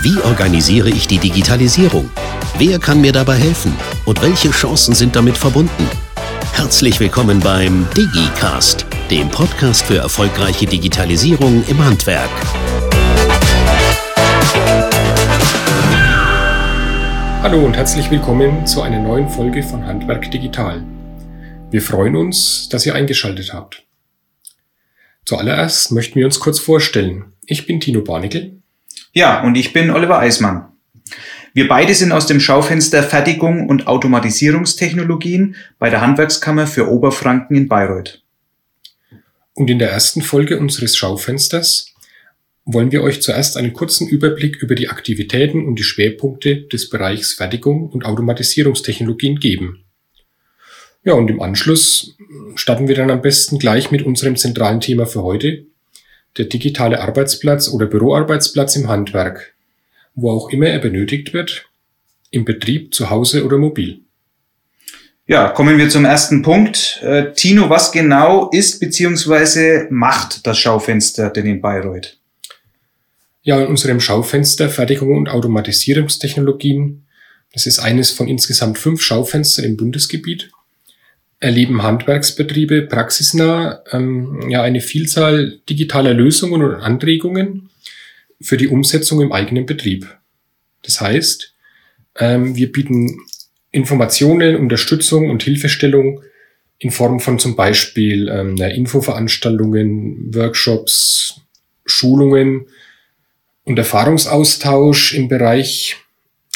Wie organisiere ich die Digitalisierung? Wer kann mir dabei helfen? Und welche Chancen sind damit verbunden? Herzlich willkommen beim DigiCast, dem Podcast für erfolgreiche Digitalisierung im Handwerk. Hallo und herzlich willkommen zu einer neuen Folge von Handwerk Digital. Wir freuen uns, dass ihr eingeschaltet habt. Zuallererst möchten wir uns kurz vorstellen. Ich bin Tino Barnickel ja, und ich bin Oliver Eismann. Wir beide sind aus dem Schaufenster Fertigung und Automatisierungstechnologien bei der Handwerkskammer für Oberfranken in Bayreuth. Und in der ersten Folge unseres Schaufensters wollen wir euch zuerst einen kurzen Überblick über die Aktivitäten und die Schwerpunkte des Bereichs Fertigung und Automatisierungstechnologien geben. Ja, und im Anschluss starten wir dann am besten gleich mit unserem zentralen Thema für heute, der digitale Arbeitsplatz oder Büroarbeitsplatz im Handwerk, wo auch immer er benötigt wird, im Betrieb, zu Hause oder mobil. Ja, kommen wir zum ersten Punkt. Äh, Tino, was genau ist bzw. macht das Schaufenster denn in Bayreuth? Ja, in unserem Schaufenster Fertigung und Automatisierungstechnologien, das ist eines von insgesamt fünf Schaufenstern im Bundesgebiet, erleben Handwerksbetriebe praxisnah ähm, ja eine Vielzahl digitaler Lösungen und Anregungen für die Umsetzung im eigenen Betrieb. Das heißt, ähm, wir bieten Informationen, Unterstützung und Hilfestellung in Form von zum Beispiel ähm, Infoveranstaltungen, Workshops, Schulungen und Erfahrungsaustausch im Bereich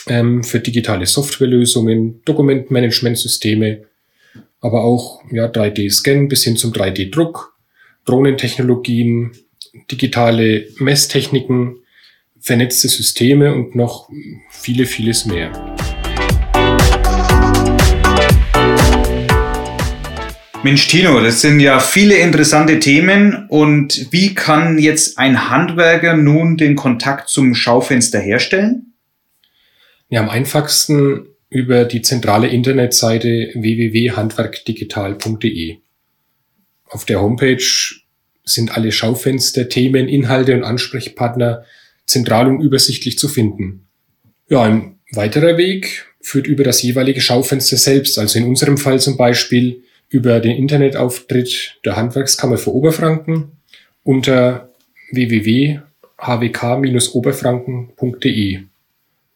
ähm, für digitale Softwarelösungen, Dokumentmanagementsysteme, aber auch ja, 3D-Scan bis hin zum 3D-Druck, Drohnentechnologien, digitale Messtechniken, vernetzte Systeme und noch viele, vieles mehr. Mensch, Tino, das sind ja viele interessante Themen. Und wie kann jetzt ein Handwerker nun den Kontakt zum Schaufenster herstellen? Ja, am einfachsten über die zentrale Internetseite www.handwerkdigital.de. Auf der Homepage sind alle Schaufenster, Themen, Inhalte und Ansprechpartner zentral und übersichtlich zu finden. Ja, ein weiterer Weg führt über das jeweilige Schaufenster selbst, also in unserem Fall zum Beispiel über den Internetauftritt der Handwerkskammer für Oberfranken unter www.hwk-oberfranken.de.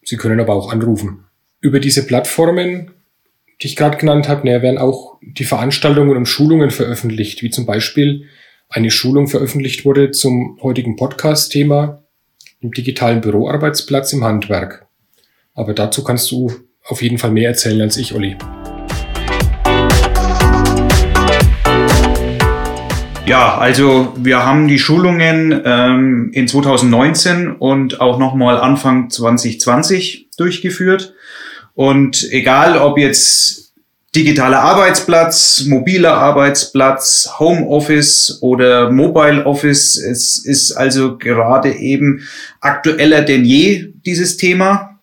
Sie können aber auch anrufen über diese Plattformen, die ich gerade genannt habe, ne, werden auch die Veranstaltungen und Schulungen veröffentlicht, wie zum Beispiel eine Schulung veröffentlicht wurde zum heutigen Podcast-Thema im digitalen Büroarbeitsplatz im Handwerk. Aber dazu kannst du auf jeden Fall mehr erzählen als ich, Olli. Ja, also wir haben die Schulungen ähm, in 2019 und auch nochmal Anfang 2020 durchgeführt. Und egal, ob jetzt digitaler Arbeitsplatz, mobiler Arbeitsplatz, Homeoffice oder Mobile Office, es ist also gerade eben aktueller denn je dieses Thema.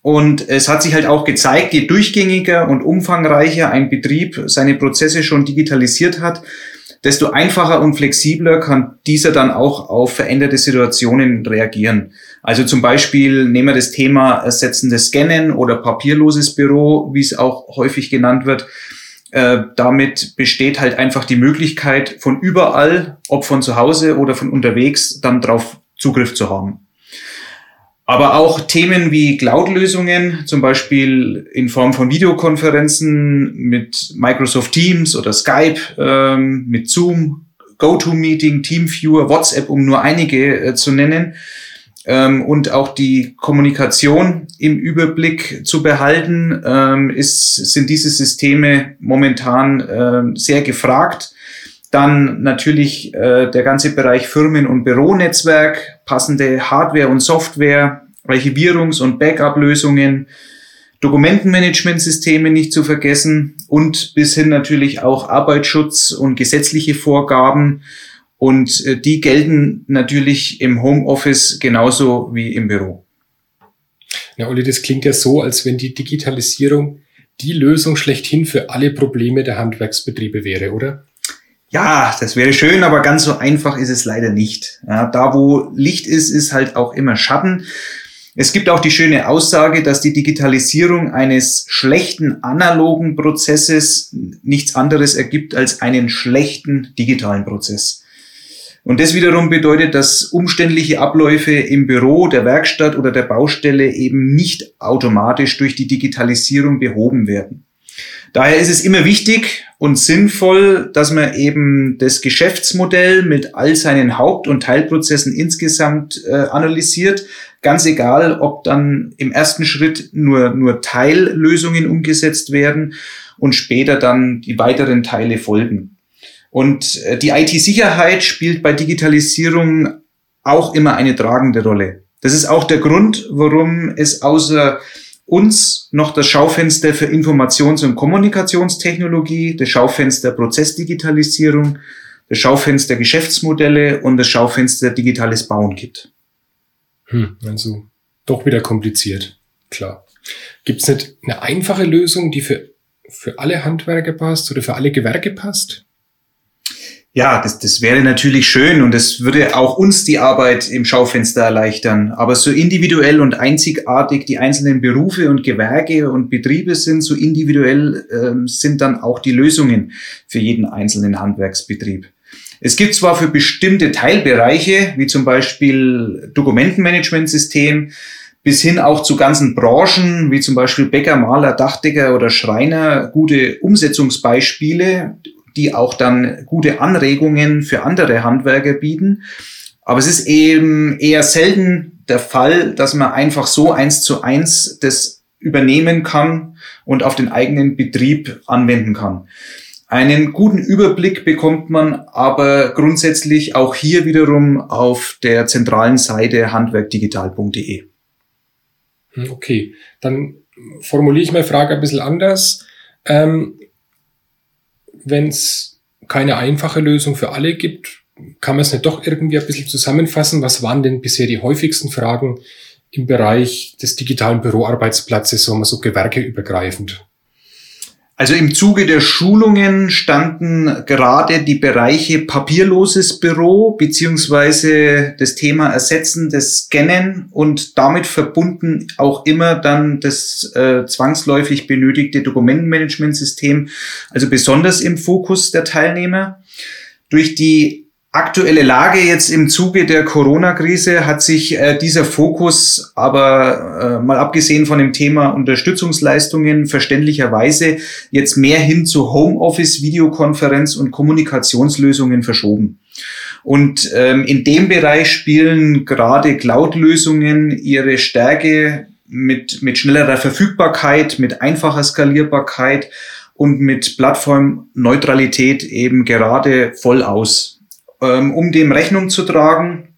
Und es hat sich halt auch gezeigt, je durchgängiger und umfangreicher ein Betrieb seine Prozesse schon digitalisiert hat, desto einfacher und flexibler kann dieser dann auch auf veränderte Situationen reagieren. Also zum Beispiel nehmen wir das Thema ersetzendes Scannen oder papierloses Büro, wie es auch häufig genannt wird. Äh, damit besteht halt einfach die Möglichkeit, von überall, ob von zu Hause oder von unterwegs, dann drauf Zugriff zu haben. Aber auch Themen wie Cloud-Lösungen, zum Beispiel in Form von Videokonferenzen mit Microsoft Teams oder Skype, ähm, mit Zoom, GoToMeeting, TeamViewer, WhatsApp, um nur einige äh, zu nennen. Ähm, und auch die Kommunikation im Überblick zu behalten, ähm, ist, sind diese Systeme momentan äh, sehr gefragt. Dann natürlich äh, der ganze Bereich Firmen- und Büronetzwerk, passende Hardware und Software, Archivierungs- und Backup-Lösungen, Dokumentenmanagementsysteme nicht zu vergessen und bis hin natürlich auch Arbeitsschutz und gesetzliche Vorgaben. Und äh, die gelten natürlich im Homeoffice genauso wie im Büro. Ja, Olli, das klingt ja so, als wenn die Digitalisierung die Lösung schlechthin für alle Probleme der Handwerksbetriebe wäre, oder? Ja, das wäre schön, aber ganz so einfach ist es leider nicht. Ja, da, wo Licht ist, ist halt auch immer Schatten. Es gibt auch die schöne Aussage, dass die Digitalisierung eines schlechten analogen Prozesses nichts anderes ergibt als einen schlechten digitalen Prozess. Und das wiederum bedeutet, dass umständliche Abläufe im Büro, der Werkstatt oder der Baustelle eben nicht automatisch durch die Digitalisierung behoben werden. Daher ist es immer wichtig und sinnvoll, dass man eben das Geschäftsmodell mit all seinen Haupt- und Teilprozessen insgesamt äh, analysiert. Ganz egal, ob dann im ersten Schritt nur, nur Teillösungen umgesetzt werden und später dann die weiteren Teile folgen. Und äh, die IT-Sicherheit spielt bei Digitalisierung auch immer eine tragende Rolle. Das ist auch der Grund, warum es außer uns noch das Schaufenster für Informations- und Kommunikationstechnologie, das Schaufenster Prozessdigitalisierung, das Schaufenster Geschäftsmodelle und das Schaufenster digitales Bauen gibt. Hm, also doch wieder kompliziert, klar. Gibt es nicht eine einfache Lösung, die für, für alle Handwerker passt oder für alle Gewerke passt? Ja, das, das wäre natürlich schön und das würde auch uns die Arbeit im Schaufenster erleichtern. Aber so individuell und einzigartig die einzelnen Berufe und Gewerke und Betriebe sind, so individuell ähm, sind dann auch die Lösungen für jeden einzelnen Handwerksbetrieb. Es gibt zwar für bestimmte Teilbereiche, wie zum Beispiel Dokumentenmanagementsystem, bis hin auch zu ganzen Branchen, wie zum Beispiel Bäcker, Maler, Dachdecker oder Schreiner, gute Umsetzungsbeispiele die auch dann gute Anregungen für andere Handwerker bieten. Aber es ist eben eher selten der Fall, dass man einfach so eins zu eins das übernehmen kann und auf den eigenen Betrieb anwenden kann. Einen guten Überblick bekommt man aber grundsätzlich auch hier wiederum auf der zentralen Seite handwerkdigital.de. Hm, okay, dann formuliere ich meine Frage ein bisschen anders. Ähm, wenn es keine einfache Lösung für alle gibt, kann man es nicht doch irgendwie ein bisschen zusammenfassen? Was waren denn bisher die häufigsten Fragen im Bereich des digitalen Büroarbeitsplatzes, so mal so gewerkeübergreifend? Also im Zuge der Schulungen standen gerade die Bereiche papierloses Büro beziehungsweise das Thema Ersetzen des Scannen und damit verbunden auch immer dann das äh, zwangsläufig benötigte Dokumentenmanagementsystem, also besonders im Fokus der Teilnehmer. Durch die aktuelle Lage jetzt im Zuge der Corona-Krise hat sich äh, dieser Fokus aber äh, mal abgesehen von dem Thema Unterstützungsleistungen verständlicherweise jetzt mehr hin zu Homeoffice, Videokonferenz und Kommunikationslösungen verschoben. Und ähm, in dem Bereich spielen gerade Cloud-Lösungen ihre Stärke mit, mit schnellerer Verfügbarkeit, mit einfacher Skalierbarkeit und mit Plattformneutralität eben gerade voll aus. Ähm, um dem Rechnung zu tragen,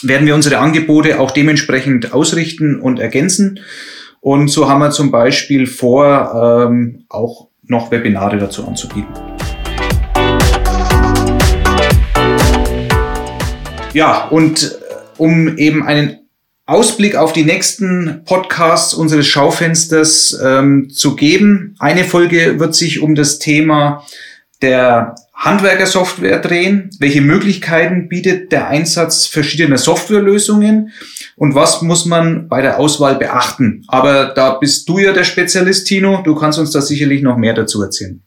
werden wir unsere Angebote auch dementsprechend ausrichten und ergänzen. Und so haben wir zum Beispiel vor, ähm, auch noch Webinare dazu anzubieten. Ja, und äh, um eben einen Ausblick auf die nächsten Podcasts unseres Schaufensters ähm, zu geben. Eine Folge wird sich um das Thema der Handwerkersoftware drehen? Welche Möglichkeiten bietet der Einsatz verschiedener Softwarelösungen? Und was muss man bei der Auswahl beachten? Aber da bist du ja der Spezialist, Tino. Du kannst uns da sicherlich noch mehr dazu erzählen.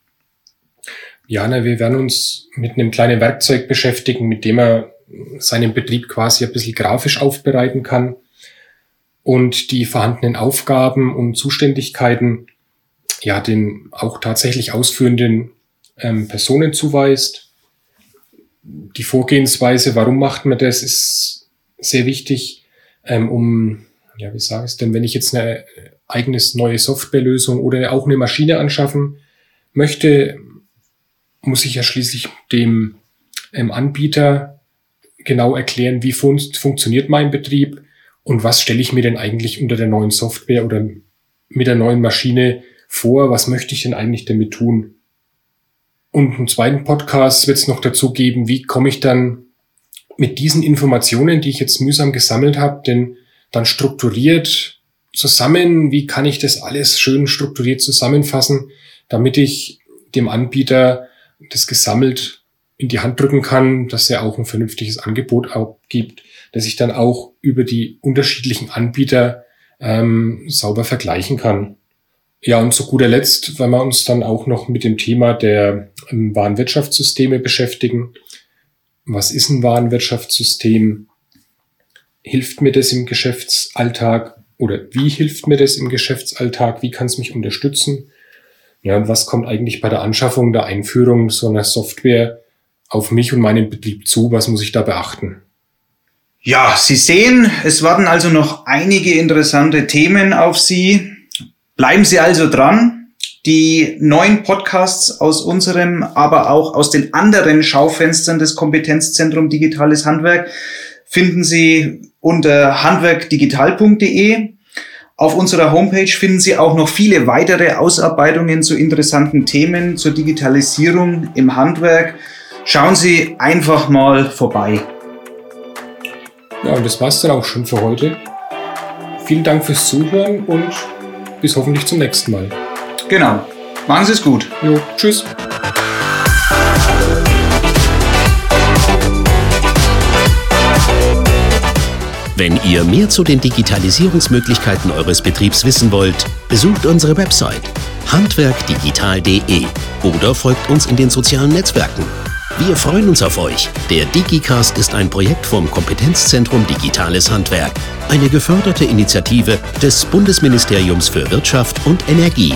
Ja, na, wir werden uns mit einem kleinen Werkzeug beschäftigen, mit dem er seinen Betrieb quasi ein bisschen grafisch aufbereiten kann und die vorhandenen Aufgaben und Zuständigkeiten ja den auch tatsächlich ausführenden ähm, Personen zuweist. Die Vorgehensweise, warum macht man das, ist sehr wichtig, ähm, um, ja, wie sage ich es denn, wenn ich jetzt eine eigenes neue Softwarelösung oder auch eine Maschine anschaffen möchte, muss ich ja schließlich dem ähm, Anbieter genau erklären, wie fun funktioniert mein Betrieb und was stelle ich mir denn eigentlich unter der neuen Software oder mit der neuen Maschine vor? Was möchte ich denn eigentlich damit tun? Und einen zweiten Podcast wird es noch dazu geben, wie komme ich dann mit diesen Informationen, die ich jetzt mühsam gesammelt habe, denn dann strukturiert zusammen, wie kann ich das alles schön strukturiert zusammenfassen, damit ich dem Anbieter das gesammelt in die Hand drücken kann, dass er auch ein vernünftiges Angebot gibt, dass ich dann auch über die unterschiedlichen Anbieter ähm, sauber vergleichen kann. Ja, und zu guter Letzt, wenn wir uns dann auch noch mit dem Thema der ähm, Warenwirtschaftssysteme beschäftigen. Was ist ein Warenwirtschaftssystem? Hilft mir das im Geschäftsalltag oder wie hilft mir das im Geschäftsalltag? Wie kann es mich unterstützen? Ja, und was kommt eigentlich bei der Anschaffung, der Einführung so einer Software auf mich und meinen Betrieb zu? Was muss ich da beachten? Ja, Sie sehen, es warten also noch einige interessante Themen auf Sie. Bleiben Sie also dran. Die neuen Podcasts aus unserem, aber auch aus den anderen Schaufenstern des Kompetenzzentrum Digitales Handwerk finden Sie unter handwerkdigital.de. Auf unserer Homepage finden Sie auch noch viele weitere Ausarbeitungen zu interessanten Themen zur Digitalisierung im Handwerk. Schauen Sie einfach mal vorbei. Ja, und das war's dann auch schon für heute. Vielen Dank fürs Zuhören und bis hoffentlich zum nächsten Mal. Genau. Machen Sie es gut. Jo, tschüss. Wenn ihr mehr zu den Digitalisierungsmöglichkeiten eures Betriebs wissen wollt, besucht unsere Website handwerkdigital.de oder folgt uns in den sozialen Netzwerken. Wir freuen uns auf euch. Der DigiCast ist ein Projekt vom Kompetenzzentrum Digitales Handwerk, eine geförderte Initiative des Bundesministeriums für Wirtschaft und Energie.